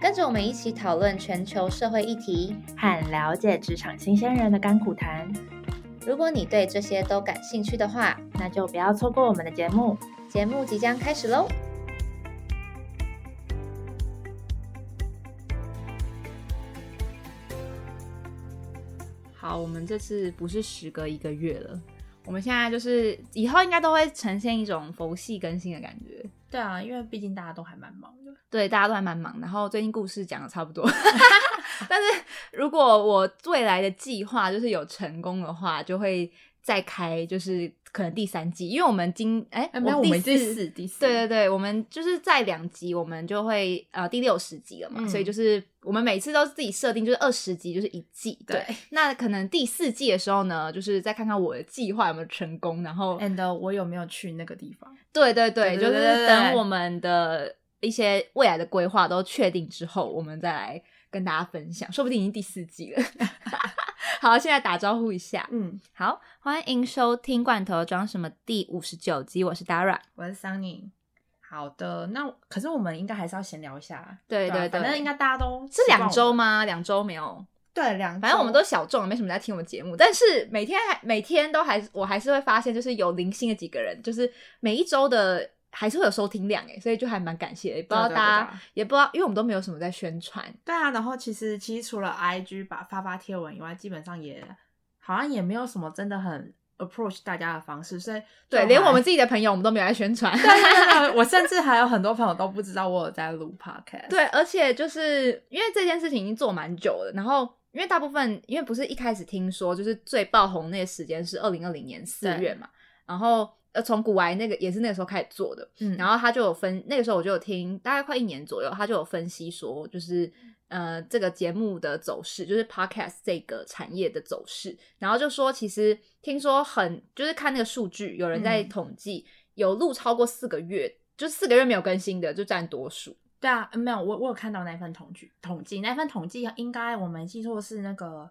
跟着我们一起讨论全球社会议题。和了解职场新鲜人的甘苦谈。如果你对这些都感兴趣的话，那就不要错过我们的节目。节目即将开始喽！好，我们这次不是时隔一个月了，我们现在就是以后应该都会呈现一种佛系更新的感觉。对啊，因为毕竟大家都还蛮忙的。对，大家都还蛮忙，然后最近故事讲的差不多。但是如果我未来的计划就是有成功的话，就会再开，就是可能第三季，因为我们今哎，我第们第四，第四，对对对，我们就是在两集，我们就会呃第六十集了嘛，嗯所以就是我们每次都是自己设定，就是二十集就是一季。对，对那可能第四季的时候呢，就是再看看我的计划有没有成功，然后 and 我有没有去那个地方？对对对，就是等我们的一些未来的规划都确定之后，我们再来跟大家分享，说不定已经第四季了。好，现在打招呼一下，嗯，好，欢迎收听《罐头装什么》第五十九集，我是 Dara。我是 Sunny。好的，那可是我们应该还是要闲聊一下。啊对对对反正应该大家都是两周吗？两周没有，对，两。反正我们都小众，没什么在听我们节目，但是每天还每天都还我还是会发现，就是有零星的几个人，就是每一周的还是会有收听量哎，所以就还蛮感谢的。也不知道大家也不知道，因为我们都没有什么在宣传，对啊，然后其实其实除了 IG 把发发贴文以外，基本上也好像也没有什么真的很 approach 大家的方式，所以对，连我们自己的朋友我们都没有在宣传。对对对对，我甚至还有很多朋友都不知道我有在录 podcast。对，而且就是因为这件事情已经做蛮久了，然后因为大部分因为不是一开始听说就是最爆红那个时间是二零二零年四月嘛，然后呃从古玩那个也是那个时候开始做的，嗯，然后他就有分那个时候我就有听大概快一年左右，他就有分析说就是。呃，这个节目的走势就是 podcast 这个产业的走势，然后就说其实听说很就是看那个数据，有人在嗯统计，有录超过四个月，就四个月没有更新的就占多数。对啊，没有我我有看到那份统计统计，那份统计应该我们记错是那个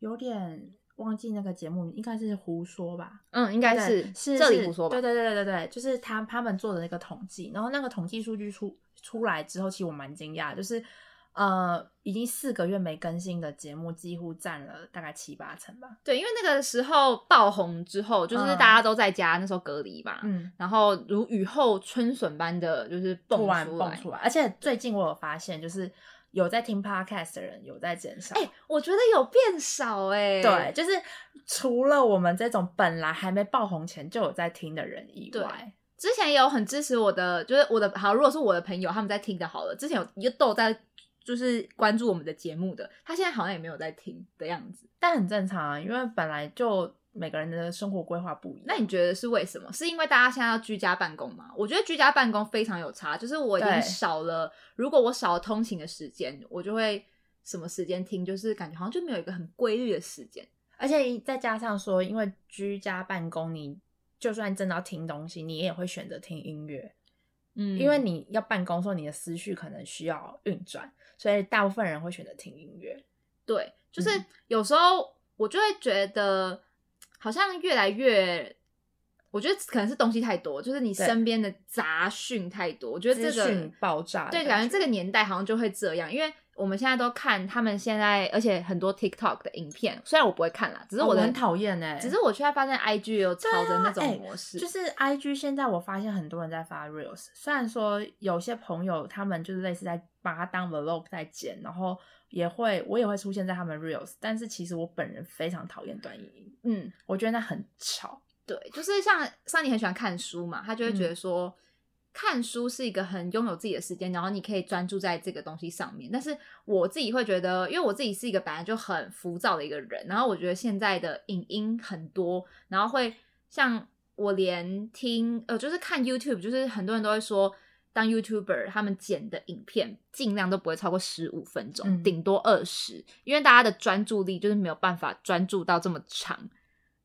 有点忘记那个节目，应该是胡说吧？嗯，应该是是是这里胡说吧？对对对对对对，就是他他们做的那个统计，然后那个统计数据出出来之后，其实我蛮惊讶，就是呃，已经四个月没更新的节目，几乎占了大概七八成吧。对，因为那个时候爆红之后，就是嗯大家都在家，那时候隔离嘛，嗯，然后如雨后春笋般的，就是蹦突然出来。蹦出来，而且最近我有发现，就是有在听 podcast 的人有在减少。哎、我觉得有变少哎、对，就是除了我们这种本来还没爆红前就有在听的人以外，之前也有很支持我的，就是我的好，如果是我的朋友他们在听的，好了，之前有一个都有在就是关注我们的节目的，他现在好像也没有在听的样子。但很正常啊，因为本来就每个人的生活规划不一样。那你觉得是为什么？是因为大家现在要居家办公吗？我觉得居家办公非常有差，就是我已经少了，如果我少了通勤的时间，我就会什么时间听，就是感觉好像就没有一个很规律的时间。而且再加上说，因为居家办公，你就算真的要听东西，你也会选择听音乐，嗯因为你要办公的时候，你的思绪可能需要运转，所以大部分人会选择听音乐。对，就是嗯有时候我就会觉得，好像越来越，我觉得可能是东西太多，就是你身边的杂讯太多。我觉得这个爆炸对，感感觉这个年代好像就会这样，因为我们现在都看他们现在，而且很多 TikTok 的影片，虽然我不会看啦，只是我、很讨厌哎，只是我却发现 IG 也有朝着那种哎模式，就是 I G 现在我发现很多人在发 reels，虽然说有些朋友他们就是类似在把它当 vlog 在剪，然后也会我也会出现在他们 reels，但是其实我本人非常讨厌短影音，嗯，我觉得那很吵。对，就是像桑尼很喜欢看书嘛，他就会觉嗯得说。看书是一个很拥有自己的时间，然后你可以专注在这个东西上面。但是我自己会觉得，因为我自己是一个本来就很浮躁的一个人，然后我觉得现在的影音很多，然后会像我连听呃，就是看 YouTube，就是很多人都会说当 YouTuber 他们剪的影片尽量都不会超过十五分钟，嗯顶多二十，因为大家的专注力就是没有办法专注到这么长。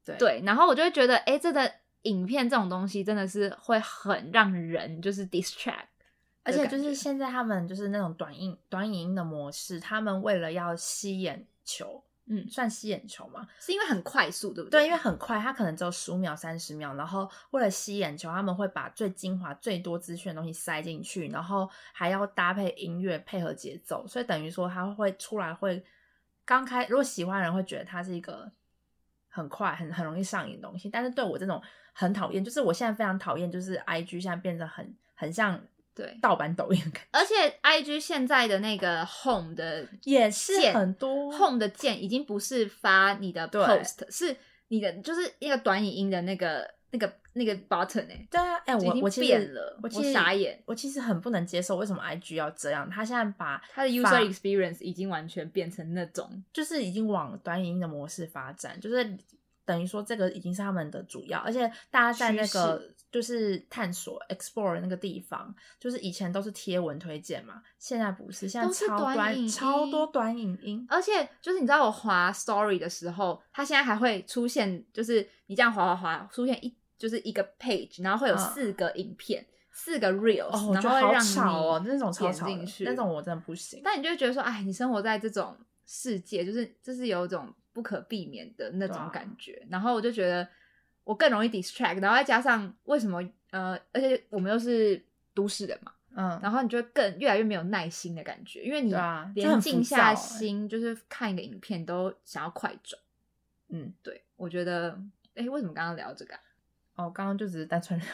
对对，然后我就会觉得，哎，这个影片这种东西真的是会很让人就是 distract，而且就是现在他们就是那种短影短影音的模式，他们为了要吸眼球，嗯，算吸眼球吗？是因为很快速，对不对，对？因为很快，它可能只有十五秒、三十秒，然后为了吸眼球，他们会把最精华、最多资讯的东西塞进去，然后还要搭配音乐配合节奏，所以等于说它会出来会刚开，如果喜欢的人会觉得它是一个很快、很很容易上瘾的东西，但是对我这种很讨厌，就是我现在非常讨厌，就是 I G 现在变得很很像对盗版抖音感，而且 IG 现在的那个 Home 的也是很多 Home 的键已经不是发你的 post，是你的就是一个短语音的那个那个那个 button 哎、对啊，哎、我我变了我傻眼我其实很不能接受为什么 IG 要这样，他现在把他的 user experience 已经完全变成那种就是已经往短影音的模式发展，就是等于说这个已经是他们的主要，而且大家在那个就是探索 explore 那个地方，就是以前都是贴文推荐嘛，现在不是，现在超短影超多短影音，而且就是你知道我滑 story 的时候，它现在还会出现，就是你这样滑滑滑，出现一就是一个 page，然后会有嗯四个影片，四个 reels，、然后会让你那种超点吵进去，那种我真的不行。但你就会觉得说，哎，你生活在这种世界，就是就是有一种不可避免的那种感觉。然后我就觉得我更容易 distract，然后再加上为什么呃，而且我们又是都市人嘛，嗯，然后你就会更越来越没有耐心的感觉，因为你啊连静下心就是看一个影片都想要快转。嗯，对我觉得，哎，为什么刚刚聊这个啊、哦，刚刚就只是单纯聊，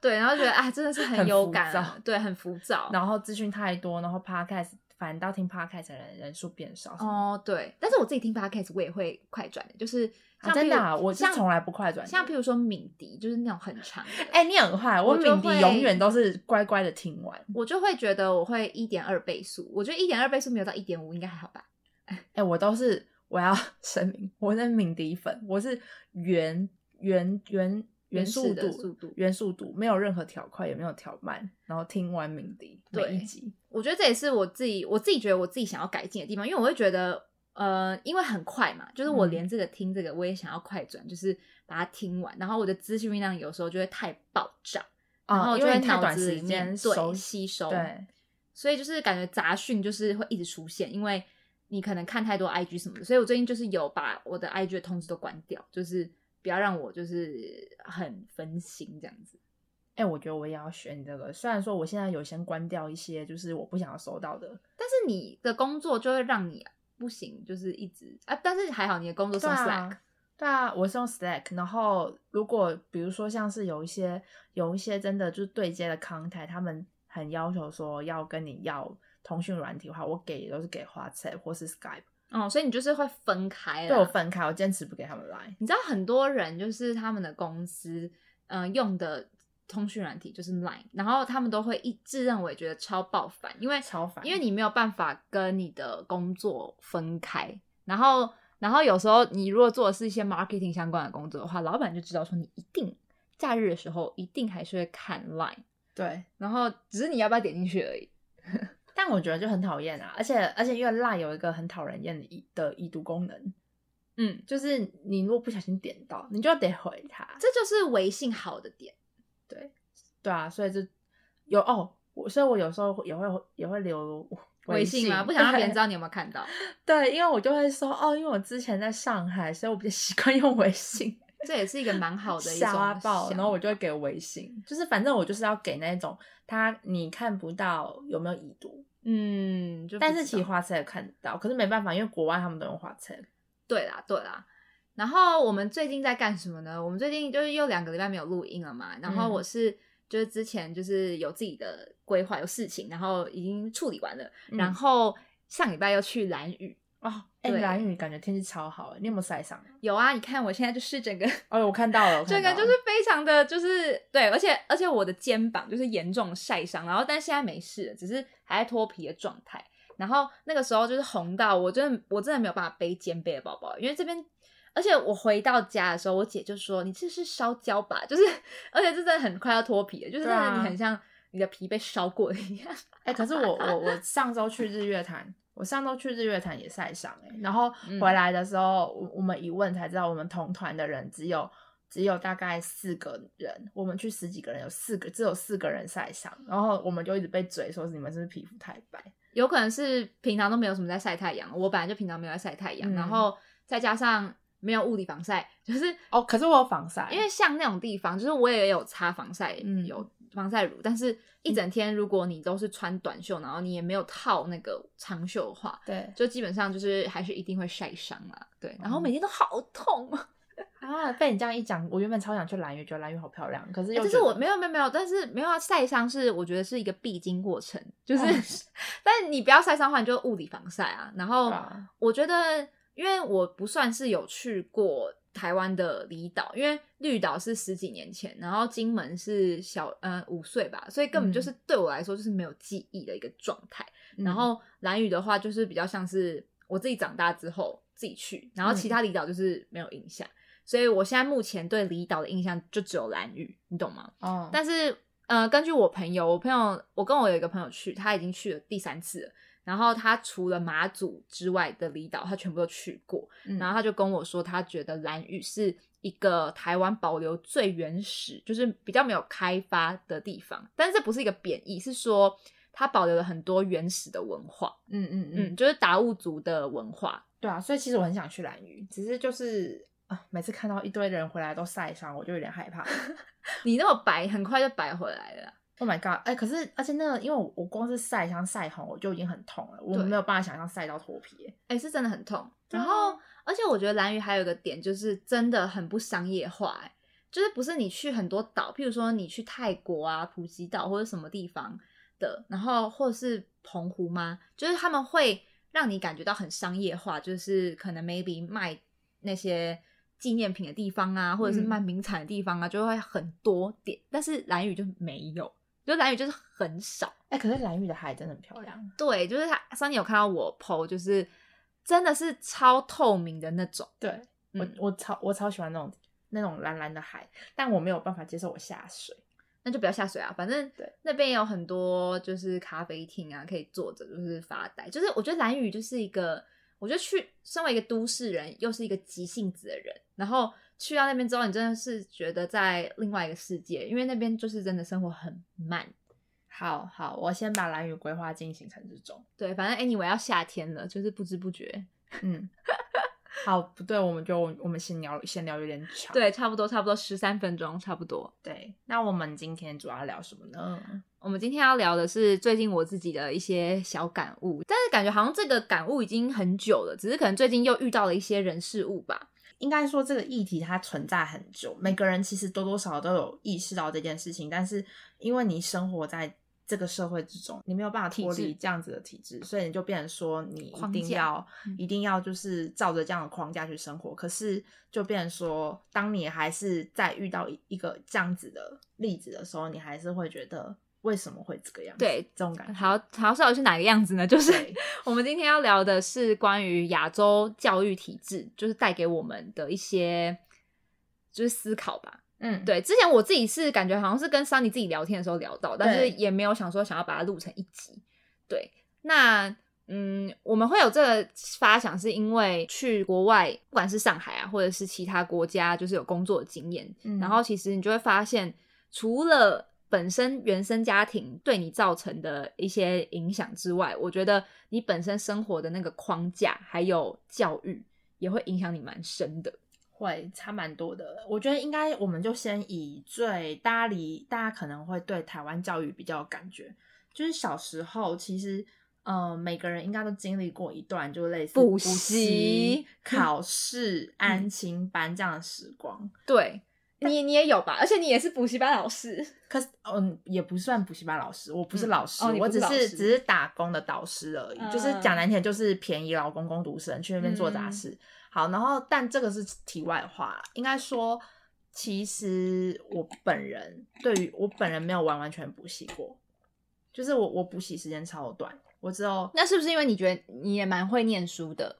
对，然后觉得啊，真的是很有感、啊，对，很浮躁。然后资讯太多，然后 podcast 反倒听 podcast 的人人数变少。哦，对，但是我自己听 podcast 我也会快转的，就是啊真的啊我是像从来不快转的像譬如说敏迪，就是那种很长的，哎、你很快，我敏迪永远都是乖乖的听完。我就会觉得我会一点二倍速，我觉得一点二倍速没有到一点五，应该还好吧？哎、我都是我要 声明，我是敏迪粉，我是原原原原速度速度原速度，没有任何调快，也没有调慢，然后听完鸣笛每对一集。我觉得这也是我自己我自己觉得我自己想要改进的地方，因为我会觉得。呃，因为很快嘛，就是我嗯连这个听这个我也想要快转，就是把它听完，然后我的资讯量有时候就会太爆炸，然后啊因为就会太短时脑子里面间对收吸收，对，所以就是感觉杂讯就是会一直出现，因为你可能看太多 IG 什么的，所以我最近就是有把我的 IG 的通知都关掉，就是不要让我就是很分心这样子。哎、我觉得我也要学你这个。虽然说我现在有先关掉一些，就是我不想要收到的。但是你的工作就会让你不行，就是一直啊，但是还好你的工作是用 Slack，、啊，对啊，我是用 Slack。然后如果比如说像是有一些有一些真的就是对接的 contact，他们很要求说要跟你要通讯软体的话，我给的都是给 WhatsApp 或是 Skype，哦，所以你就是会分开啦对我分开，我坚持不给他们来。你知道很多人就是他们的公司，嗯、用的通讯软体就是 Line，然后他们都会一自认为觉得超爆烦，因为超烦因为你没有办法跟你的工作分开，然后然后有时候你如果做的是一些 marketing 相关的工作的话，老板就知道说你一定假日的时候一定还是会看 Line，对，然后只是你要不要点进去而已。但我觉得就很讨厌啊，而且而且因为 Line 有一个很讨人厌的已的已读功能，嗯，就是你如果不小心点到，你就得回他。这就是微信好的点。对，对啊，所以就有哦，我所以我有时候也会也会留微信吗？不想让别人知道你有没有看到，对，因为我就会说哦，因为我之前在上海，所以我比较习惯用微信。这也是一个蛮好的一种瞎爆，然后我就会给微信，就是反正我就是要给那种他你看不到有没有已读，嗯，就但是其实花车也看得到，可是没办法，因为国外他们都用花车。对啦，对啦。然后我们最近在干什么呢？我们最近就是又两个礼拜没有录音了嘛。然后嗯我是、就是之前就是有自己的规划，有事情，然后已经处理完了。嗯然后上礼拜又去蓝屿，哦，哎、对蓝屿感觉天气超好哎，你有没有晒伤？有啊，你看我现在就是整个哦，我看到了，我 这个就是非常的就是对，而且而且我的肩膀就是严重晒伤，然后但现在没事了，只是还在脱皮的状态。然后那个时候就是红到我真的我真的没有办法背肩背的包包，因为这边，而且我回到家的时候，我姐就说你这是烧焦吧，就是而且这真的很快要脱皮了，就是你很像。你的皮被烧过的一样。哎、可是我 我我上周去日月潭，我上周去日月潭也晒伤哎，然后嗯回来的时候，我我们一问才知道，我们同团的人只有只有大概四个人，我们去十几个人，有四个只有四个人晒伤，然后我们就一直被嘴说是你们是不是皮肤太白？有可能是平常都没有什么在晒太阳，我本来就平常没有在晒太阳，嗯然后再加上没有物理防晒，就是哦，可是我有防晒，因为像那种地方，就是我也有擦防晒，嗯有防晒乳，但是一整天如果你都是穿短袖，然后你也没有套那个长袖的话，对就基本上就是还是一定会晒伤啦。对，然后嗯每天都好痛啊！啊，被你这样一讲，我原本超想去兰屿，觉得兰屿好漂亮，可是又欸但是我没有没有没有，但是没有啊，晒伤是我觉得是一个必经过程，就是，哦 但是你不要晒伤的话，你就物理防晒啊。然后啊我觉得，因为我不算是有去过台湾的离岛，因为绿岛是十几年前，然后金门是小呃五岁吧，所以根本就是对我来说就是没有记忆的一个状态。然嗯后蓝屿的话，就是比较像是我自己长大之后自己去，然后其他离岛就是没有印象，所以我现在目前对离岛的印象就只有蓝屿，你懂吗？哦，但是呃，根据我朋友，我朋友我跟我有一个朋友去，他已经去了第三次了。然后他除了马祖之外的离岛，他全部都去过。嗯然后他就跟我说，他觉得兰屿是一个台湾保留最原始，就是比较没有开发的地方。但是这不是一个贬义，是说它保留了很多原始的文化，嗯嗯嗯嗯，就是达悟族的文化。对啊，所以其实我很想去兰屿，只是就是啊，每次看到一堆人回来都晒伤，我就有点害怕。你那么白，很快就白回来了。Oh my god！哎、可是而且那个，因为我我光是晒伤晒红，我就已经很痛了，我对没有办法想象晒到脱皮耶。哎、是真的很痛。然后，而且我觉得蓝鱼还有一个点，就是真的很不商业化、哎，就是不是你去很多岛，譬如说你去泰国啊、普吉岛或者什么地方的，然后或者是澎湖吗？就是他们会让你感觉到很商业化，就是可能 maybe 卖那些纪念品的地方啊，或者是嗯卖名产的地方啊，就会很多点。但是蓝雨就没有，就蓝雨就是很少。哎、可是蓝雨的海真的很漂亮。对，就是他上次有看到我 PO，就是真的是超透明的那种。对我嗯我超我超喜欢那种那种蓝蓝的海，但我没有办法接受我下水。那就不要下水啊，反正对那边也有很多就是咖啡厅啊，可以坐着就是发呆。就是我觉得蓝屿就是一个，我觉得去身为一个都市人，又是一个急性子的人，然后去到那边之后，你真的是觉得在另外一个世界，因为那边就是真的生活很慢。好好，我先把蓝雨规划进行程之中。对，反正 anyway 要夏天了，就是不知不觉，嗯，好，不对，我们就我们先聊先聊有点长。对，差不多差不多十三分钟，差不多。对，那我们今天主要聊什么呢？我们今天要聊的是最近我自己的一些小感悟，但是感觉好像这个感悟已经很久了，只是可能最近又遇到了一些人事物吧。应该说这个议题它存在很久，每个人其实多多少少都有意识到这件事情，但是因为你生活在这个社会之中，你没有办法脱离这样子的体制，所以你就变成说你一定要嗯一定要就是照着这样的框架去生活。可是就变成说，当你还是在遇到一一个这样子的例子的时候，你还是会觉得为什么会这个样子？对这种感觉。好，好，是哪个样子呢？就是我们今天要聊的是关于亚洲教育体制，就是带给我们的一些就是思考吧。嗯，对，之前我自己是感觉好像是跟桑尼自己聊天的时候聊到，但是也没有想说想要把它录成一集。对，那嗯，我们会有这个发想，是因为去国外，不管是上海啊，或者是其他国家，就是有工作的经验，嗯然后其实你就会发现，除了本身原生家庭对你造成的一些影响之外，我觉得你本身生活的那个框架还有教育也会影响你蛮深的。会差蛮多的。我觉得应该，我们就先以最大家离大家可能会对台湾教育比较有感觉，就是小时候其实。呃，每个人应该都经历过一段，就类似补习习、考试、安亲班这样的时光。对你，你也有吧？而且你也是补习班老师。可是，嗯，也不算补习班老师，我不是嗯老师，我只是只是打工的导师而已。就是嗯讲难听，就是便宜老公公读生去那边做杂事。好，然后但这个是题外话，应该说，其实我本人对于我本人没有完完全补习过，就是我我补习时间超短，我知道那是不是因为你觉得你也蛮会念书的？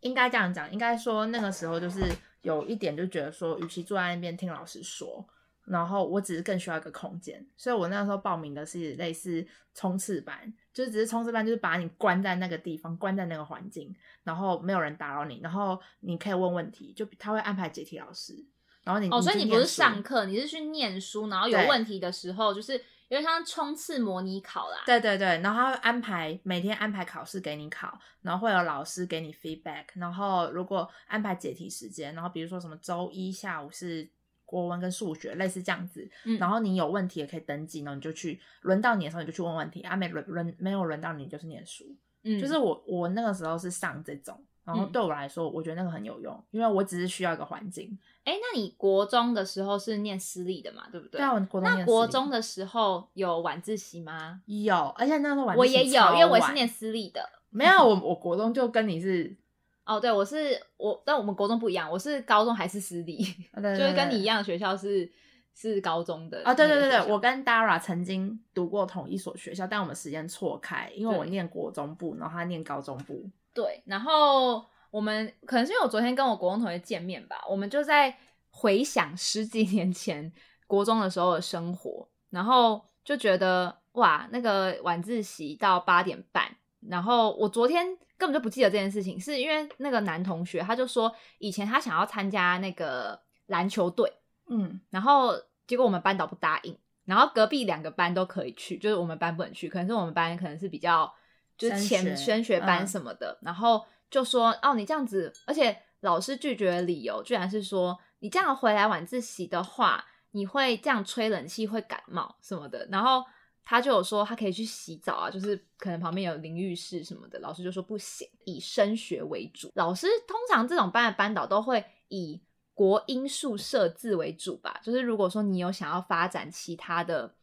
应该这样讲，应该说那个时候就是有一点就觉得说，与其坐在那边听老师说，然后我只是更需要一个空间，所以我那时候报名的是类似冲刺班，就是只是冲刺班，就是把你关在那个地方，关在那个环境，然后没有人打扰你，然后你可以问问题，就他会安排解题老师，然后你哦，所以你不是上课，你是去念书，然后有对问题的时候，就是因为像冲刺模拟考啦。对对对，然后他会安排每天安排考试给你考，然后会有老师给你 feedback，然后如果安排解题时间，然后比如说什么周一下午是国文跟数学，类似这样子，嗯然后你有问题也可以登记，然后你就去轮到你的时候你就去问问题，啊没轮轮没有轮到你就是念书，嗯，就是我我那个时候是上这种。然后嗯对我来说，我觉得那个很有用，因为我只是需要一个环境。哎，那你国中的时候是念私立的嘛？对不对？对啊，我国中那国中的时候有晚自习吗？有，而且那时候晚自习我也有，因为我是念私立的。没有我我国中就跟你是，哦，对，我是我，但我们国中不一样，我是高中还是私立，对 对就是跟你一样的学校是是高中的啊，对对对对，我跟 Dara 曾经读过同一所学校，但我们时间错开，因为我念国中部，然后他念高中部。对，然后我们可能是因为我昨天跟我国中同学见面吧，我们就在回想十几年前国中的时候的生活，然后就觉得哇，那个晚自习到八点半，然后我昨天根本就不记得这件事情，是因为那个男同学他就说以前他想要参加那个篮球队，嗯，然后结果我们班导不答应，然后隔壁两个班都可以去，就是我们班不能去，可能是我们班可能是比较就是前学升学班嗯什么的，然后就说哦你这样子，而且老师拒绝的理由居然是说你这样回来晚自习的话，你会这样吹冷气会感冒什么的，然后。他就有说他可以去洗澡啊，就是可能旁边有淋浴室什么的，老师就说不行，以升学为主。老师通常这种班的班导都会以国英数社自为主吧，就是如果说你有想要发展其他的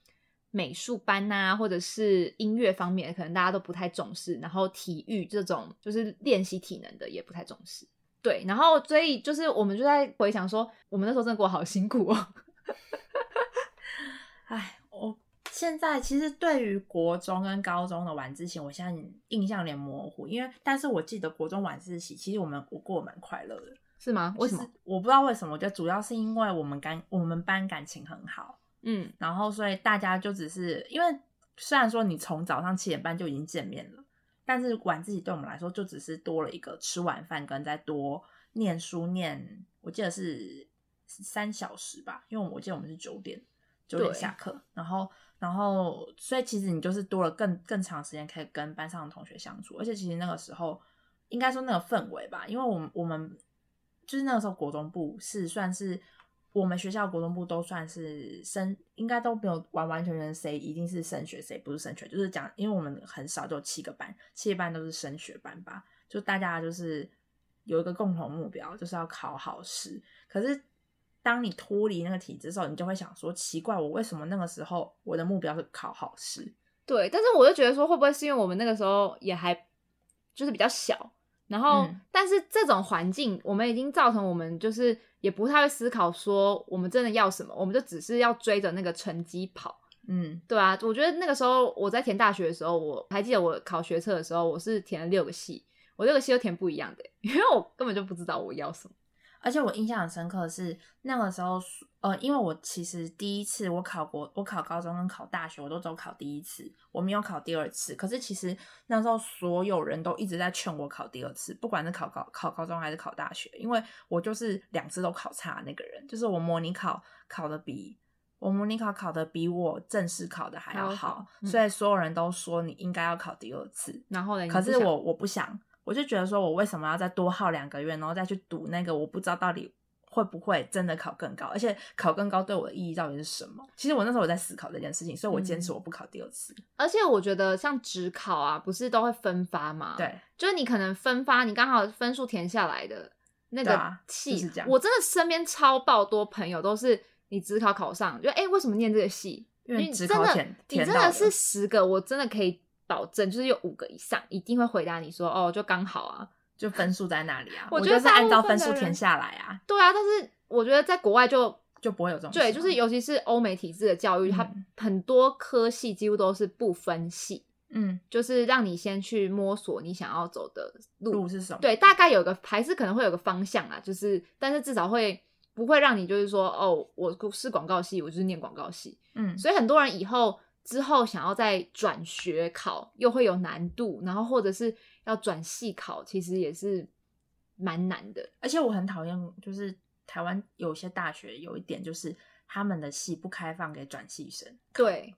美术班呐、或者是音乐方面，可能大家都不太重视，然后体育这种就是练习体能的也不太重视。对，然后所以就是我们就在回想说，我们那时候真的过好辛苦哦。哎，现在其实对于国中跟高中的晚自习，我现在印象有点模糊，因为但是我记得国中晚自习，其实我们我过得蛮快乐的。是吗？为什么就是？我不知道为什么，我觉得主要是因为我们感我们班感情很好，嗯，然后所以大家就只是因为虽然说你从早上七点半就已经见面了，但是晚自习对我们来说就只是多了一个吃晚饭跟再多念书念，我记得是三小时吧，因为我记得我们是九点九点下课，然后然后所以其实你就是多了更更长时间可以跟班上的同学相处，而且其实那个时候应该说那个氛围吧，因为我们我们就是那个时候国中部是算是我们学校国中部都算是升，应该都没有完完全全谁一定是升学，谁不是升学，就是讲，因为我们很少，就七个班，七个班都是升学班吧，就大家就是有一个共同目标，就是要考好试。可是当你脱离那个体制的时候，你就会想说，奇怪，我为什么那个时候我的目标是考好试？对，但是我就觉得说，会不会是因为我们那个时候也还就是比较小，然后、嗯但是这种环境，我们已经造成我们就是也不太会思考说我们真的要什么，我们就只是要追着那个成绩跑。嗯，对啊，我觉得那个时候我在填大学的时候，我还记得我考学测的时候，我是填了六个系，我六个系都填不一样的，因为我根本就不知道我要什么。而且我印象很深刻的是那个时候，呃，因为我其实第一次我考国，我考高中跟考大学，我都只有考第一次，我没有考第二次。可是其实那时候所有人都一直在劝我考第二次，不管是考高考高中还是考大学，因为我就是两次都考差的那个人，就是我模拟考考的比我模拟考考的比我正式考的还要好好，嗯所以所有人都说你应该要考第二次。然后呢？可是我我不想，我就觉得说我为什么要再多耗两个月，然后再去读那个我不知道到底会不会真的考更高，而且考更高对我的意义到底是什么？其实我那时候我在思考这件事情，所以我坚持嗯我不考第二次。而且我觉得像职考啊，不是都会分发吗？对，就是你可能分发，你刚好分数填下来的那个对啊系，就是这样我真的身边超爆多朋友都是你职考考上，就哎、诶为什么念这个系？因为你真的你真的是十个，我真的可以保证，就是有五个以上一定会回答你说哦，就刚好啊。就分数在那里啊，我我觉得是按照分数填下来啊，对啊，但是我觉得在国外就就不会有这种对，就是尤其是欧美体制的教育，它嗯很多科系几乎都是不分系。嗯就是让你先去摸索你想要走的路。路是什么？对，大概有个还是可能会有个方向啊，就是但是至少会不会让你就是说哦，我是广告系，我就是念广告系。嗯，所以很多人以后之后想要再转学考，又会有难度，然后或者是要转系考，其实也是蛮难的。而且我很讨厌，就是台湾有些大学有一点就是他们的系不开放给转系生，对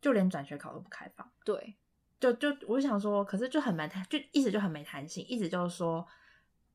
就连转学考都不开放。对，就就我想说，可是就很没弹，就一直就很没弹性，一直就是说，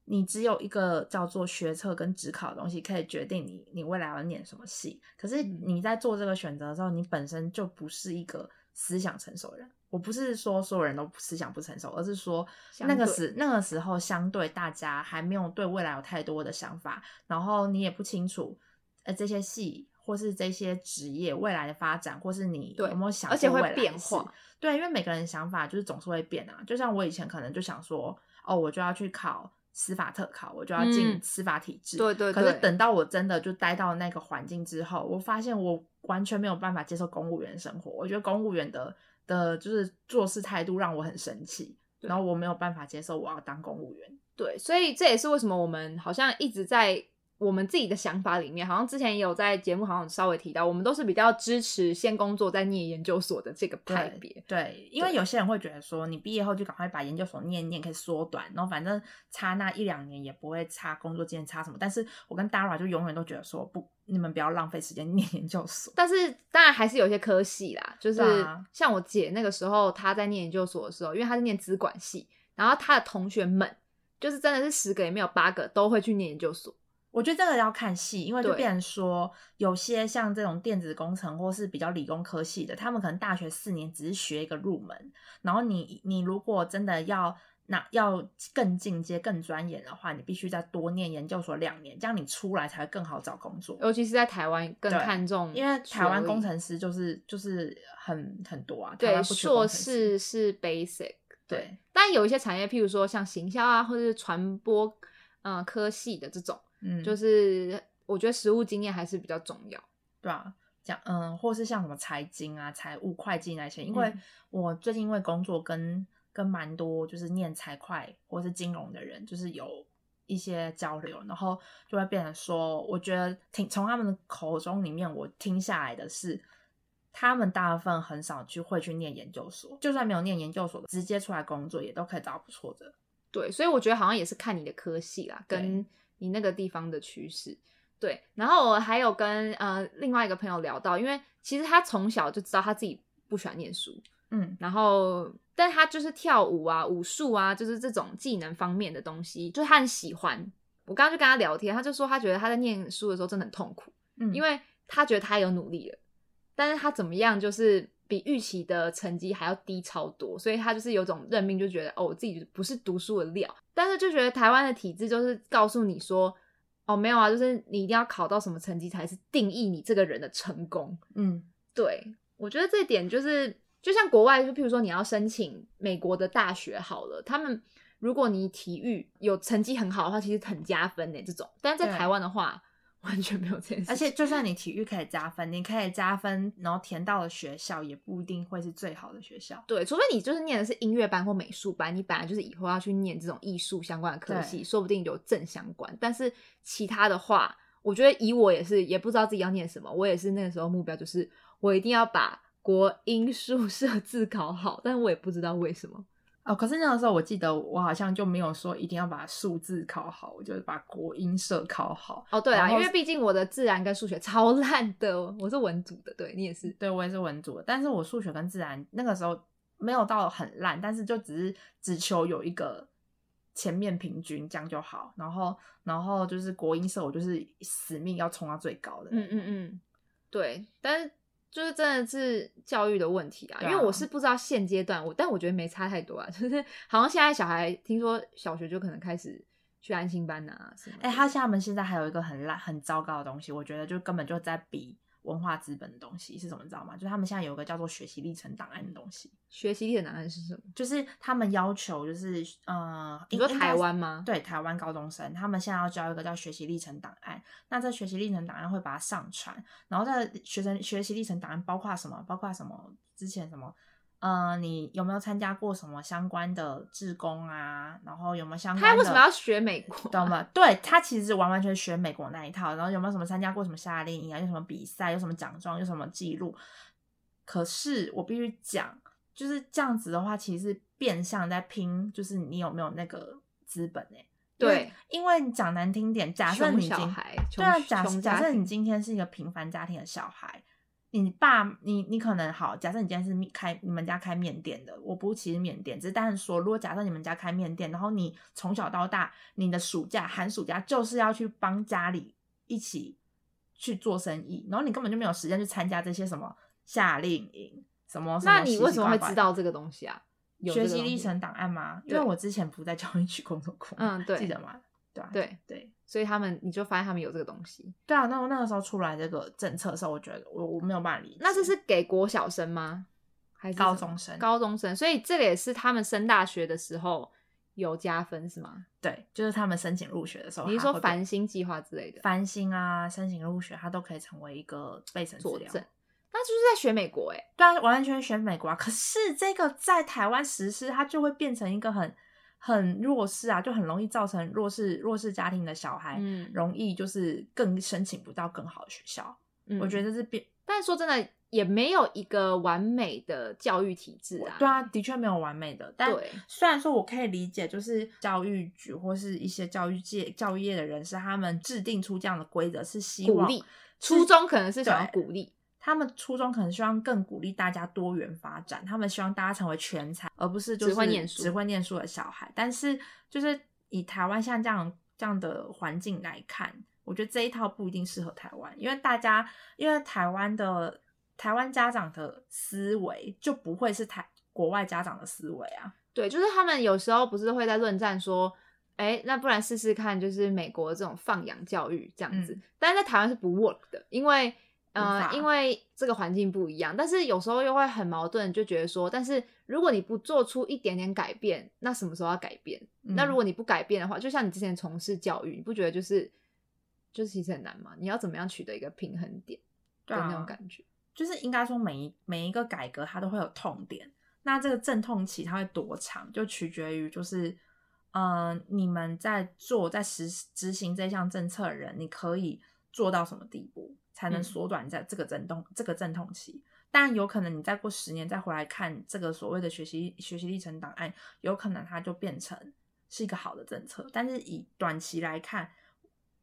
你只有一个叫做学测跟职考的东西可以决定你你未来要念什么系。可是嗯你在做这个选择的时候，你本身就不是一个思想成熟的人。我不是说所有人都思想不成熟，而是说那个时那个时候相对大家还没有对未来有太多的想法，然后你也不清楚呃这些系或是这些职业未来的发展，或是你有没有想而且会变化。对，因为每个人想法就是总是会变啊。就像我以前可能就想说，哦，我就要去考司法特考，我就要进嗯司法体制。对对可是等到我真的就待到那个环境之后，我发现我完全没有办法接受公务员生活。我觉得公务员的的就是做事态度让我很生气，然后我没有办法接受我要当公务员。对，所以这也是为什么我们好像一直在我们自己的想法里面，好像之前也有在节目好像稍微提到，我们都是比较支持先工作再念研究所的这个派对别。对，因为有些人会觉得说，你毕业后就赶快把研究所念一念，可以缩短，然后反正差那一两年也不会差工作经验差什么。但是我跟 Dara 就永远都觉得说，不，你们不要浪费时间念研究所。但是当然还是有些科系啦，就是啊像我姐那个时候她在念研究所的时候，因为她是念资管系，然后她的同学们就是真的是十个也没有八个都会去念研究所。我觉得这个要看系，因为就对变成说，有些像这种电子工程或是比较理工科系的，他们可能大学四年只是学一个入门，然后你你如果真的要那要更进阶、更钻研的话，你必须再多念研究所两年，这样你出来才会更好找工作。尤其是在台湾更看重，因为台湾工程师就是就是很很多啊，台对硕士是 basic，对但有一些产业，譬如说像行销啊，或者是传播，嗯，科系的这种，嗯就是我觉得实务经验还是比较重要。对啊，讲嗯，或是像什么财经啊、财务、会计那些，因为嗯我最近因为工作跟跟蛮多就是念财会或是金融的人，就是有一些交流，然后就会变成说，我觉得听从他们的口中里面，我听下来的是。他们大部分很少去会去念研究所，就算没有念研究所，直接出来工作也都可以找到不错的。对，所以我觉得好像也是看你的科系啦，跟你那个地方的趋势。对，然后我还有跟呃另外一个朋友聊到，因为其实他从小就知道他自己不喜欢念书，嗯，然后但他就是跳舞啊、武术啊，就是这种技能方面的东西，就是他很喜欢。我刚刚就跟他聊天，他就说他觉得他在念书的时候真的很痛苦，嗯因为他觉得他有努力了，但是他怎么样就是比预期的成绩还要低超多，所以他就是有种认命，就觉得哦，我自己不是读书的料，但是就觉得台湾的体制就是告诉你说，哦，没有啊，就是你一定要考到什么成绩才是定义你这个人的成功。嗯对我觉得这点就是，就像国外，就譬如说你要申请美国的大学好了，他们如果你体育有成绩很好的话，其实很加分呢。这种，但是在台湾的话，完全没有这件事。而且就算你体育可以加分，你可以加分，然后填到了学校也不一定会是最好的学校。对，除非你就是念的是音乐班或美术班，你本来就是以后要去念这种艺术相关的科系，说不定有正相关。但是其他的话，我觉得以我也是，也不知道自己要念什么。我也是那个时候目标就是，我一定要把国英数 社自考好，但我也不知道为什么。哦，可是那个时候我记得我好像就没有说一定要把数字考好，我就是把国音社考好。哦，对啊，因为毕竟我的自然跟数学超烂的，我是文组的，对你也是。对我也是文组的，但是我数学跟自然那个时候没有到很烂，但是就只是只求有一个前面平均这样就好。然后，然后就是国音社，我就是死命要冲到最高的。嗯嗯嗯，对，但是就是真的是教育的问题啊，啊因为我是不知道现阶段我，但我觉得没差太多啊，就是好像现在小孩听说小学就可能开始去安心班啊什么的，哎、他厦门现在还有一个很烂、很糟糕的东西，我觉得就根本就在比文化资本的东西是什么，你知道吗？就是他们现在有一个叫做学习历程档案的东西，学习历程档案是什么？就是他们要求就是呃，你说台湾吗对，台湾高中生，他们现在要交一个叫学习历程档案。那这学习历程档案会把它上传，然后在学生学习历程档案包括什么？包括什么？之前什么？呃，你有没有参加过什么相关的志工啊？然后有没有相关的？他为什么要学美国？懂吗？对他其实完完全学美国那一套。然后有没有什么参加过什么夏令营啊？有什么比赛？有什么奖状？有什么记录？可是我必须讲，就是这样子的话，其实变相在拼，就是你有没有那个资本哎、对，因为你讲难听点，假设你今对啊，假假设你今天是一个平凡家庭的小孩，你爸你你可能好，假设你今天是开你们家开面店的，我不歧视面店，只是单是说，如果假设你们家开面店，然后你从小到大，你的暑假寒暑假就是要去帮家里一起去做生意，然后你根本就没有时间去参加这些什么夏令营什么什么那你为什么会知道这个东西啊？有学习历程档案吗？因为我之前不在教育局工作过，嗯对记得吗？对啊，对对。所以他们你就发现他们有这个东西。对啊，那我那个时候出来这个政策的时候，我觉得我我没有办法理解。那这是给国小生吗？还是高中生高中生，所以这个也是他们升大学的时候有加分是吗？对，就是他们申请入学的时候，你是说繁星计划之类的繁星啊，申请入学，它都可以成为一个备审资料。佐证？那就是在学美国哎、对啊，完完全全选美国啊。可是这个在台湾实施，它就会变成一个很很弱势啊，就很容易造成弱势弱势家庭的小孩，嗯容易就是更申请不到更好的学校。嗯我觉得是变但是说真的，也没有一个完美的教育体制啊。对啊，的确没有完美的，但对虽然说我可以理解，就是教育局或是一些教育界、教育业的人士，他们制定出这样的规则，是希望鼓励，初衷可能是想要鼓励。他们初衷可能希望更鼓励大家多元发展，他们希望大家成为全才，而不是就是只会念书只会念书的小孩。但是就是以台湾像这样这样的环境来看，我觉得这一套不一定适合台湾，因为大家因为台湾的台湾家长的思维就不会是台国外家长的思维啊。对，就是他们有时候不是会在论战说，哎，那不然试试看，就是美国这种放养教育这样子，嗯但是在台湾是不 work 的，因为无呃，因为这个环境不一样，但是有时候又会很矛盾，就觉得说，但是如果你不做出一点点改变，那什么时候要改变？那嗯如果你不改变的话，就像你之前从事教育，你不觉得就是就是其实很难吗？你要怎么样取得一个平衡点的对啊那种感觉？就是应该说每一每一个改革它都会有痛点，那这个阵痛期它会多长，就取决于就是，呃，你们在做在实执行这项政策的人，你可以做到什么地步，才能嗯缩短在这个阵痛、这个阵痛期。当然，有可能你再过十年再回来看这个所谓的学习学习历程档案，有可能它就变成是一个好的政策。但是以短期来看，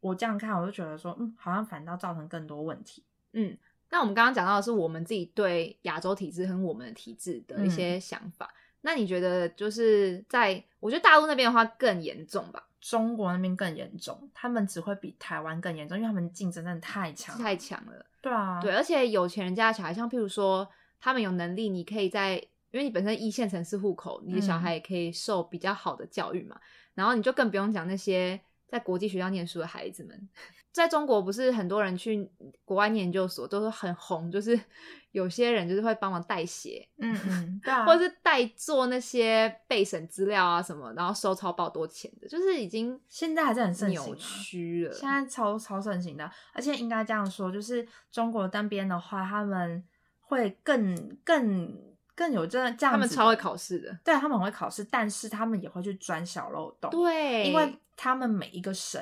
我这样看，我就觉得说，嗯，好像反倒造成更多问题。嗯，那我们刚刚讲到的是我们自己对亚洲体制和我们的体制的一些想法。那你觉得就是在我觉得大陆那边的话更严重吧？中国那边更严重，他们只会比台湾更严重，因为他们竞争真的太强了。太强了。对啊，对，而且有钱人家的小孩，像譬如说他们有能力，你可以在因为你本身一线城市户口，你的小嗯孩也可以受比较好的教育嘛。然后你就更不用讲那些在国际学校念书的孩子们。在中国，不是很多人去国外念研究所都是很红，就是 有些人就是会帮忙代写，嗯嗯，对啊，或者是代做那些备审资料啊什么，然后收超爆多钱的，就是已经现在还是很盛行、啊、扭曲了。现在超超盛行的，而且应该这样说，就是中国单边的话，他们会更更更有这这样他们超会考试的，对他们很会考试，但是他们也会去钻小漏洞，，对，因为他们每一个省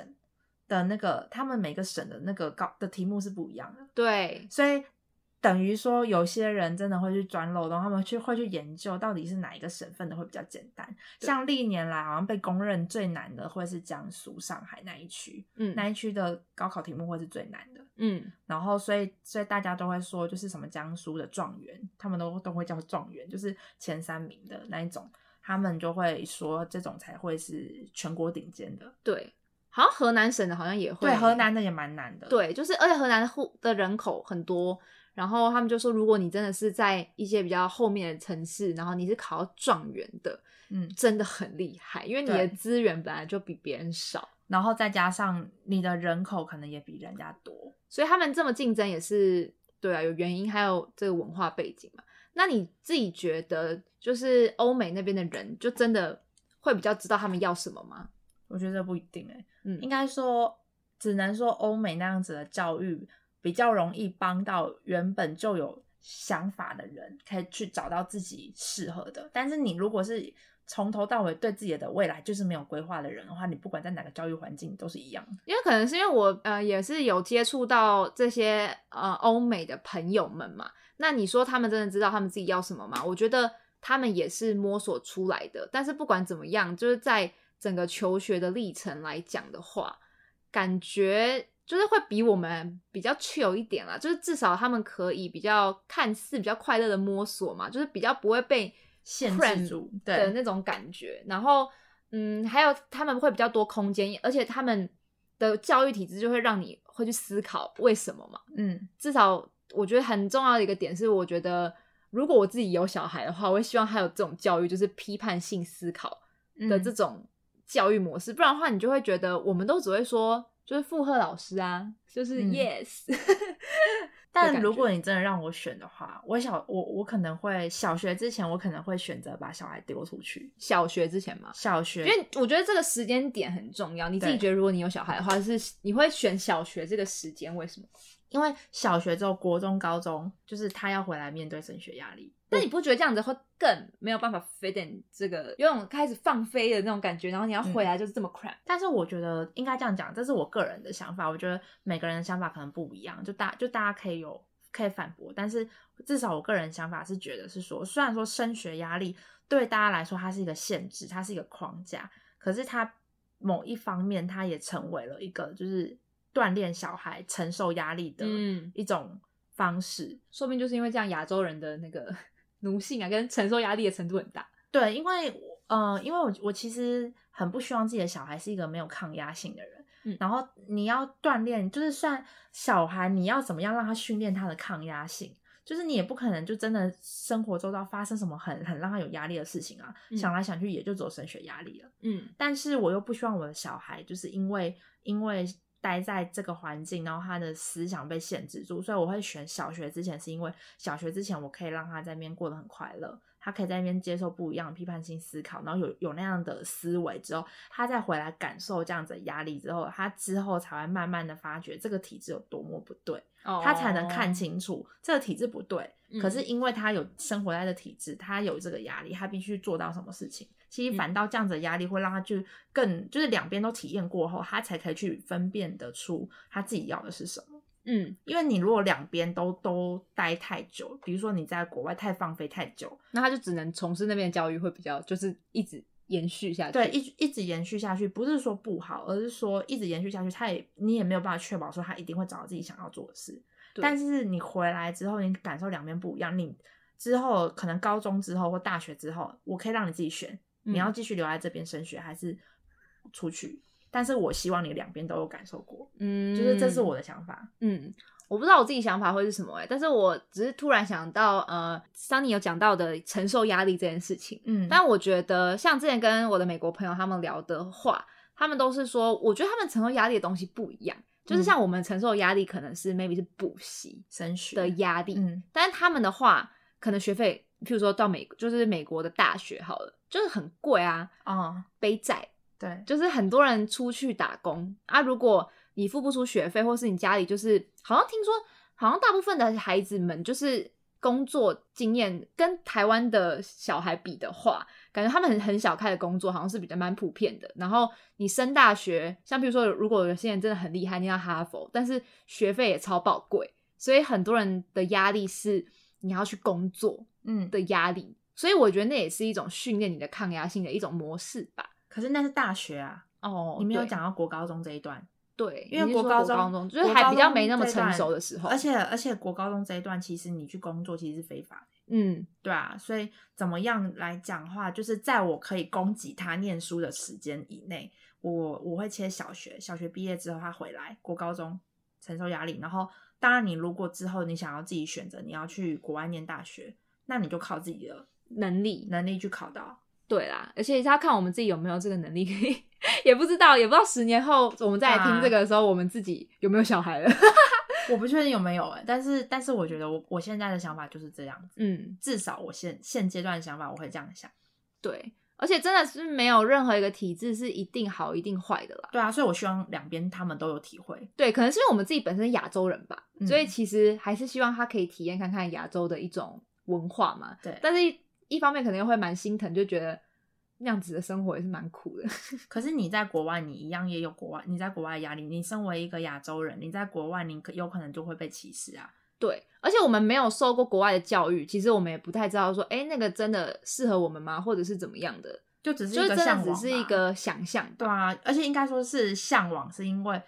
的那个，他们每个省的那个高的题目是不一样的，对所以等于说，有些人真的会去钻漏洞，他们去会去研究到底是哪一个省份的会比较简单。像历年来好像被公认最难的会是江苏、上海那一区，嗯那一区的高考题目会是最难的。嗯然后，所以所以大家都会说，就是什么江苏的状元，他们都都会叫状元，就是前三名的那一种，他们就会说这种才会是全国顶尖的。对，好像河南省的好像也会，对，河南的也蛮难的。对，就是而且河南的户的人口很多，然后他们就说，如果你真的是在一些比较后面的城市，然后你是考到状元的，嗯，真的很厉害，因为你的资源本来就比别人少，然后再加上你的人口可能也比人家多。所以他们这么竞争也是对啊，有原因，还有这个文化背景嘛。那你自己觉得，就是欧美那边的人，就真的会比较知道他们要什么吗？我觉得不一定哎、嗯应该说只能说欧美那样子的教育比较容易帮到原本就有想法的人，可以去找到自己适合的。但是你如果是从头到尾对自己的未来就是没有规划的人的话，你不管在哪个教育环境都是一样的。因为可能是因为我呃也是有接触到这些呃欧美的朋友们嘛，那你说他们真的知道他们自己要什么吗？我觉得他们也是摸索出来的。但是不管怎么样，就是在整个求学的历程来讲的话，感觉就是会比我们比较 chill 一点啦，就是至少他们可以比较看似比较快乐的摸索嘛，就是比较不会被。限制住的那种感觉，然后嗯，还有他们会比较多空间，而且他们的教育体制就会让你会去思考为什么嘛。嗯，至少我觉得很重要的一个点是，我觉得如果我自己有小孩的话，我会希望他有这种教育，就是批判性思考的这种教育模式，不然的话，你就会觉得我们都只会说就是附和老师啊，就是 yes。但如果你真的让我选的话，我小我我可能会小学之前，我可能会选择把小孩丢出去。小学之前吗？小学，因为我觉得这个时间点很重要。你自己觉得，如果你有小孩的话，是你会选小学这个时间？为什么？因为小学之后，国中、高中，就是他要回来面对升学压力。那你不觉得这样子会更没有办法 fit in 这个有种开始放飞的那种感觉？然后你要回来就是这么 crap。但是我觉得应该这样讲，这是我个人的想法。我觉得每个人的想法可能不一样，就大就大家可以有可以反驳。但是至少我个人想法是觉得是说，虽然说升学压力对大家来说它是一个限制，它是一个框架，可是它某一方面它也成为了一个就是锻炼小孩承受压力的一种方式。说不定就是因为这样，亚洲人的那个。奴性啊，跟承受压力的程度很大。对，因为呃，因为我我其实很不希望自己的小孩是一个没有抗压性的人。嗯，然后你要锻炼，就是算小孩，你要怎么样让他训练他的抗压性？就是你也不可能就真的生活周遭发生什么很很让他有压力的事情啊，想来想去也就走升学压力了。嗯，但是我又不希望我的小孩就是因为因为。待在这个环境，然后他的思想被限制住，所以我会选小学之前，是因为小学之前我可以让他在那边过得很快乐，他可以在那边接受不一样的批判性思考，然后有有那样的思维之后，他再回来感受这样子的压力之后，他之后才会慢慢的发觉这个体质有多么不对，他才能看清楚这个体质不对。可是因为他有生活在的体质，他有这个压力，他必须做到什么事情。其实反倒这样子的压力会让他就更就是两边都体验过后，他才可以去分辨得出他自己要的是什么。嗯，因为你如果两边都都待太久，比如说你在国外太放飞太久，那他就只能从事那边的教育会比较就是一直延续下去。对，一一直延续下去，不是说不好，而是说一直延续下去，他也你也没有办法确保说他一定会找到自己想要做的事。但是你回来之后，你感受两边不一样，你之后可能高中之后或大学之后，我可以让你自己选。你要继续留在这边升学，还是出去？但是我希望你两边都有感受过，嗯，就是这是我的想法，嗯，我不知道我自己想法会是什么哎，但是我只是突然想到，呃，桑尼有讲到的承受压力这件事情，嗯，但我觉得像之前跟我的美国朋友他们聊的话，他们都是说，我觉得他们承受压力的东西不一样，就是像我们承受压力可能是 maybe 是补习升学的压力，嗯，但是他们的话，可能学费，譬如说到美，就是美国的大学好了。就是很贵啊，啊，背债，对，就是很多人出去打工啊。如果你付不出学费，或是你家里就是好像听说，好像大部分的孩子们就是工作经验跟台湾的小孩比的话，感觉他们很很小开的工作好像是比较蛮普遍的。然后你升大学，像比如说，如果有些人真的很厉害，念到哈佛，但是学费也超宝贵，所以很多人的压力是你要去工作，嗯的压力。所以我觉得那也是一种训练你的抗压性的一种模式吧。可是那是大学啊，哦，你没有讲到国高中这一段。对，因为国高中就是还比较没那么成熟的时候，而且而且国高中这一段其实你去工作其实是非法的。嗯，对啊，所以怎么样来讲话，就是在我可以供给他念书的时间以内，我我会切小学，小学毕业之后他回来国高中承受压力，然后当然你如果之后你想要自己选择你要去国外念大学，那你就靠自己的。能力能力去考到，对啦，而且是要看我们自己有没有这个能力，可以 也不知道，也不知道十年后我们再来听这个的时候，我们自己有没有小孩了，我不确定有没有哎，但是但是我觉得我我现在的想法就是这样子，嗯，至少我现现阶段的想法我会这样想，对，而且真的是没有任何一个体质是一定好一定坏的啦。对啊，所以我希望两边他们都有体会。对，可能是因为我们自己本身亚洲人吧，嗯所以其实还是希望他可以体验看看亚洲的一种文化嘛。对但是一一方面可能又会蛮心疼，就觉得那样子的生活也是蛮苦的。可是你在国外，你一样也有国外你在国外的压力。你身为一个亚洲人，你在国外，你可有可能就会被歧视啊。对，而且我们没有受过国外的教育，其实我们也不太知道说，哎，那个真的适合我们吗？或者是怎么样的？就只是一就是真个向往只是一个想象。对啊，而且应该说是向往，是因为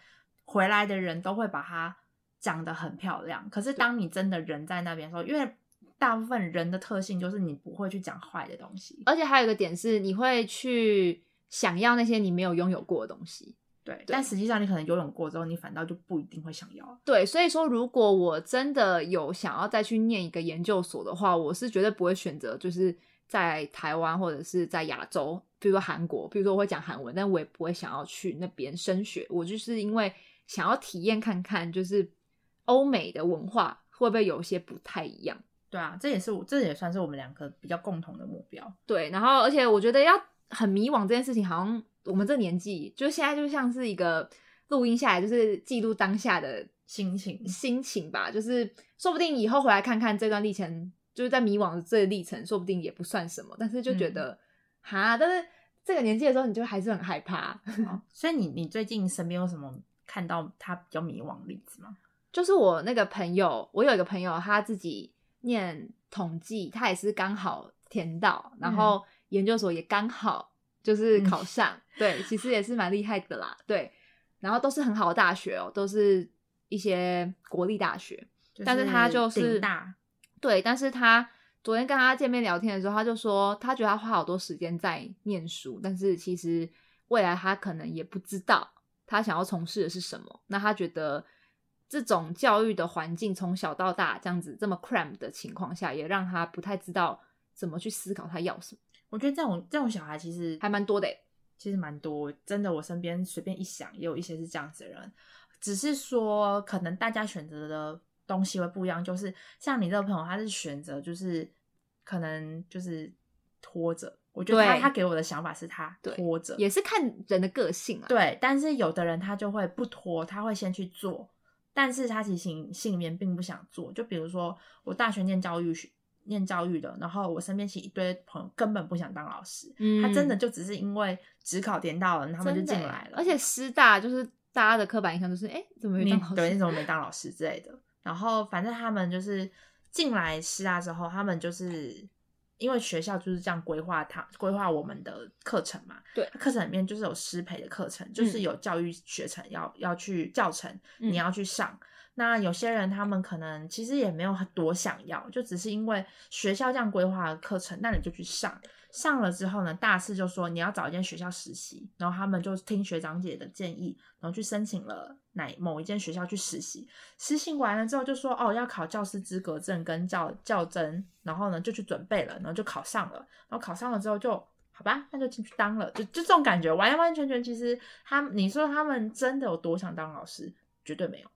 回来的人都会把它讲得很漂亮。可是当你真的人在那边的时候，因为大部分人的特性就是你不会去讲坏的东西。而且还有一个点是，你会去想要那些你没有拥有过的东西。对，但实际上你可能游泳过之后，你反倒就不一定会想要。对，所以说，如果我真的有想要再去念一个研究所的话，我是绝对不会选择就是在台湾或者是在亚洲，比如说韩国，比如说我会讲韩文，但我也不会想要去那边升学。我就是因为想要体验看看，就是欧美的文化会不会有些不太一样。对啊，这也是我，这也算是我们两个比较共同的目标。对，然后而且我觉得要很迷惘这件事情，好像我们这年纪，就现在就像是一个录音下来，就是记录当下的心情心情吧。就是说不定以后回来看看这段历程，就是在迷惘的这个历程，说不定也不算什么，但是就觉得哈、但是这个年纪的时候，你就还是很害怕。哦所以你你最近身边有什么看到他比较迷惘的例子吗？就是我那个朋友，我有一个朋友，他自己念统计，他也是刚好填到，然后研究所也刚好就是考上，对，其实也是蛮厉害的啦，对，然后都是很好的大学哦，都是一些国立大学，但是他就是大，对，但是他昨天跟他见面聊天的时候，他就说他觉得他花好多时间在念书，但是其实未来他可能也不知道他想要从事的是什么。那他觉得这种教育的环境从小到大这样子这么 cram 的情况下，也让他不太知道怎么去思考他要什么，我觉得这种这种小孩其实还蛮多的欸。其实蛮多，真的，我身边随便一想，也有一些是这样子的人。只是说，可能大家选择的东西会不一样。就是像你这个朋友，他是选择就是可能就是拖着。我觉得他给我的想法是他拖着，也是看人的个性啊。对。但是有的人他就会不拖，他会先去做，但是他其实心心里面并不想做。就比如说我大学念教育学。念教育的，然后我身边其实一堆朋友根本不想当老师，嗯他真的就只是因为只考填到了，他们就进来了。而且师大就是大家的刻板印象就是，哎、怎么会你当老师？对你怎么没当老师之类的。然后反正他们就是进来师大之后，他们就是因为学校就是这样规划它规划我们的课程嘛。对课程里面就是有师培的课程，就是嗯有教育学程要要去教程，嗯你要去上。那有些人他们可能其实也没有很多想要，就只是因为学校这样规划的课程，那你就去上。上了之后呢，大四就说你要找一间学校实习，然后他们就听学长姐的建议，然后去申请了哪某一间学校去实习。实习完了之后就说哦要考教师资格证跟教教甄，然后呢就去准备了，然后就考上了，然后考上了之后就好吧，那就进去当了，就就这种感觉，完完全全其实他你说他们真的有多想当老师，绝对没有。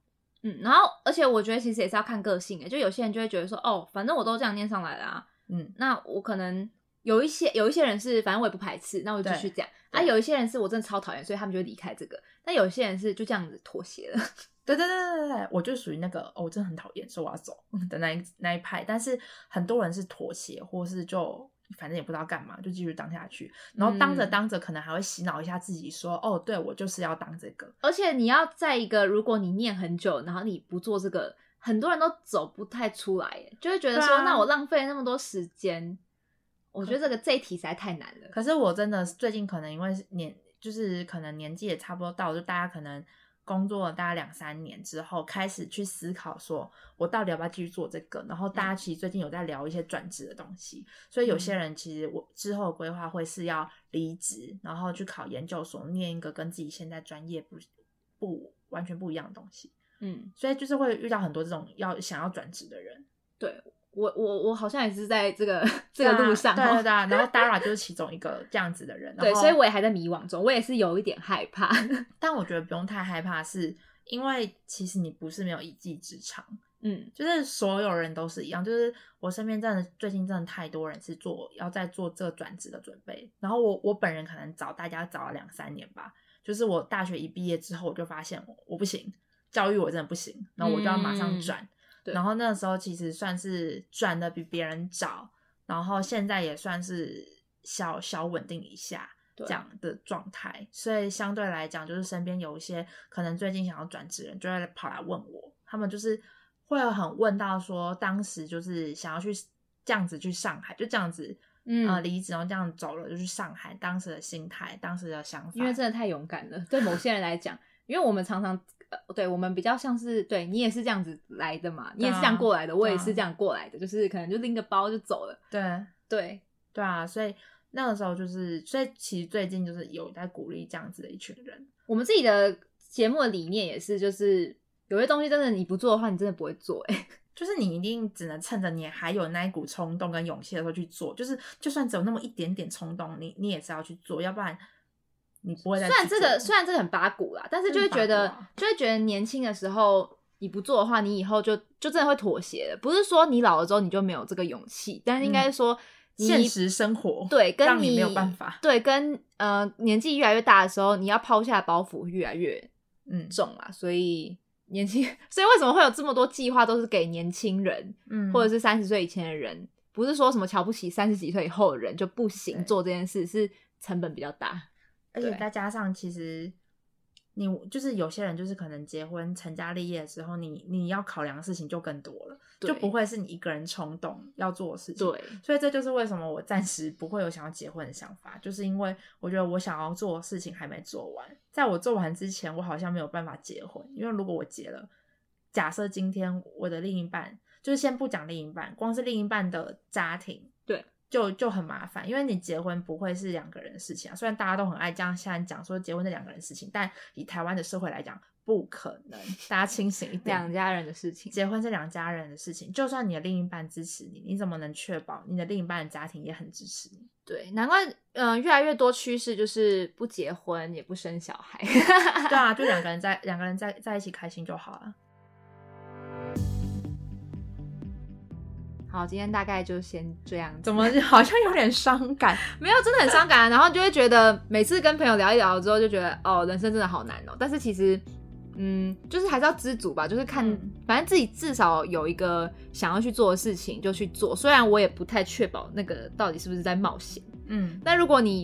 嗯，然后而且我觉得其实也是要看个性诶，就有些人就会觉得说，哦，反正我都这样念上来了啊，嗯，那我可能有一些有一些人是反正我也不排斥，那我就继续这样啊。有一些人是我真的超讨厌，所以他们就离开这个。但有些人是就这样子妥协了。对对对对对，我就属于那个哦，我真的很讨厌说我要走的那一那一派，但是很多人是妥协，或是就反正也不知道干嘛，就继续当下去，然后当着嗯当着，可能还会洗脑一下自己说，哦，对我就是要当这个，而且你要在一个，如果你念很久，然后你不做这个，很多人都走不太出来耶，就会觉得说，啊那我浪费那么多时间。我觉得这个这一题实在太难了。可是我真的最近可能因为年，就是可能年纪也差不多到，就大家可能工作了大概两三年之后，开始去思考说，我到底要不要继续做这个？然后大家其实最近有在聊一些转职的东西，所以有些人其实我之后的规划会是要离职，然后去考研究所，念一个跟自己现在专业不不完全不一样的东西。嗯，所以就是会遇到很多这种要想要转职的人，对我我我好像也是在这个 这个路上、哦，对然后 Dara 就是其中一个这样子的人，对，所以我也还在迷惘中，我也是有一点害怕。但我觉得不用太害怕，是因为其实你不是没有一技之长，嗯，就是所有人都是一样，就是我身边真的最近真的太多人是做要在做这个转职的准备，然后我我本人可能找大家找了两三年吧，就是我大学一毕业之后我就发现我我不行，教育我真的不行，然后我就要马上嗯。转，对然后那个时候其实算是赚的比别人早，然后现在也算是小小稳定一下。对这样的状态，所以相对来讲，就是身边有一些可能最近想要转职人，就会跑来问我，他们就是会有很问到说，当时就是想要去这样子去上海，就这样子，嗯呃，离职然后这样走了，就去上海，当时的心态，当时的想法，因为真的太勇敢了，对某些人来讲，因为我们常常，呃，对我们比较像是，对你也是这样子来的嘛，你也是这样过来的，我也是这样过来的，就是可能就拎个包就走了，对。对，对啊，所以那个时候就是，所以其实最近就是有在鼓励这样子的一群人，我们自己的节目的理念也是，就是有些东西真的你不做的话，你真的不会做、欸，就是你一定只能趁着你还有那一股冲动跟勇气的时候去做，就是就算只有那么一点点冲动，你你也是要去做，要不然你不会再虽然这个虽然这个很八股啦，但是就会觉得、就会觉得年轻的时候你不做的话，你以后就就真的会妥协的。不是说你老了之后你就没有这个勇气，但是应该说、嗯现实生活对跟你你没有办法，对跟呃年纪越来越大的时候，你要抛下的包袱越来越嗯重啦，所以。年轻，所以为什么会有这么多计划都是给年轻人，嗯或者是三十岁以前的人？不是说什么瞧不起三十几岁以后的人就不行做这件事，是成本比较大。对而且再加上，其实你就是有些人就是可能结婚成家立业的时候，你你要考量的事情就更多了，就不会是你一个人冲动要做的事情。对，所以这就是为什么我暂时不会有想要结婚的想法，就是因为我觉得我想要做的事情还没做完，在我做完之前，我好像没有办法结婚，因为如果我结了，假设今天我的另一半，就是先不讲另一半，光是另一半的家庭，对，就就很麻烦，因为你结婚不会是两个人的事情啊。虽然大家都很爱这样现在讲说结婚是两个人的事情，但以台湾的社会来讲，不可能。大家清醒一点，两家人的事情。结婚是两家人的事情，就算你的另一半支持你，你怎么能确保你的另一半的家庭也很支持你？对，难怪嗯、呃越来越多趋势就是不结婚也不生小孩。对啊，就两个人在 两个人在在一起开心就好了。好，今天大概就先这样。怎么好像有点伤感？没有？真的很伤感啊。然后就会觉得每次跟朋友聊一聊之后，就觉得哦，人生真的好难哦。但是其实，嗯，就是还是要知足吧。就是看，嗯反正自己至少有一个想要去做的事情就去做。虽然我也不太确保那个到底是不是在冒险，嗯，但如果你，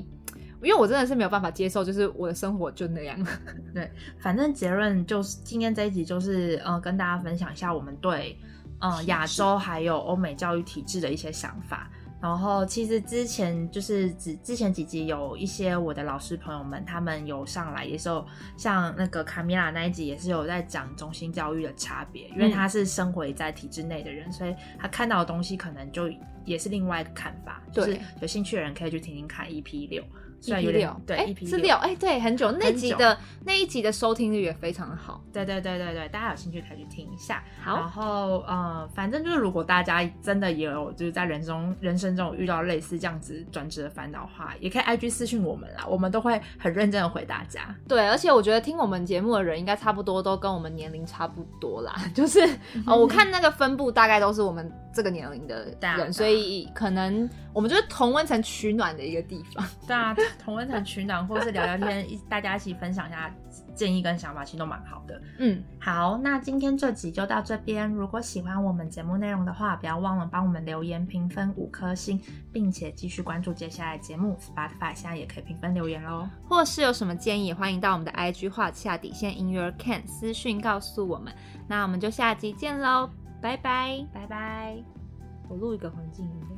因为我真的是没有办法接受，就是我的生活就那样。对反正结论就是今天这一集就是呃跟大家分享一下我们对呃体制亚洲还有欧美教育体制的一些想法。然后其实之前就是之之前几集有一些我的老师朋友们，他们有上来，也是有像那个卡米拉那一集也是有在讲中心教育的差别，因为嗯他是生活在体制内的人，所以他看到的东西可能就也是另外一个看法。就是对有兴趣的人可以去听听看 EP 六，EP 有六，对哎 EP 是六，哎，对，很久那集的那一集的收听率也非常的好。对对对对对，大家有兴趣可以去听一下。好然，后呃，反正就是如果大家真的也有就是在人中人生中遇到类似这样子转职的烦恼的话，也可以 IG 私讯我们啦，我们都会很认真的回大家。对，而且我觉得听我们节目的人应该差不多都跟我们年龄差不多啦，就是 哦，我看那个分布大概都是我们这个年龄的人，所以可能我们就是同温层取暖的一个地方。对啊，同温层取暖或是聊聊天，一 大家一起分享一下建议跟想法，其实都蛮好的。嗯，好，那今天这集就到这边。如果喜欢我们节目内容的话，不要忘了帮我们留言评分五颗星，并且继续关注接下来节目。Spotify 现在也可以评分留言喽。或是有什么建议，欢迎到我们的 IG 画下底线 in your can 私讯告诉我们。那我们就下集见喽，拜拜。拜拜。我录一个环境音乐。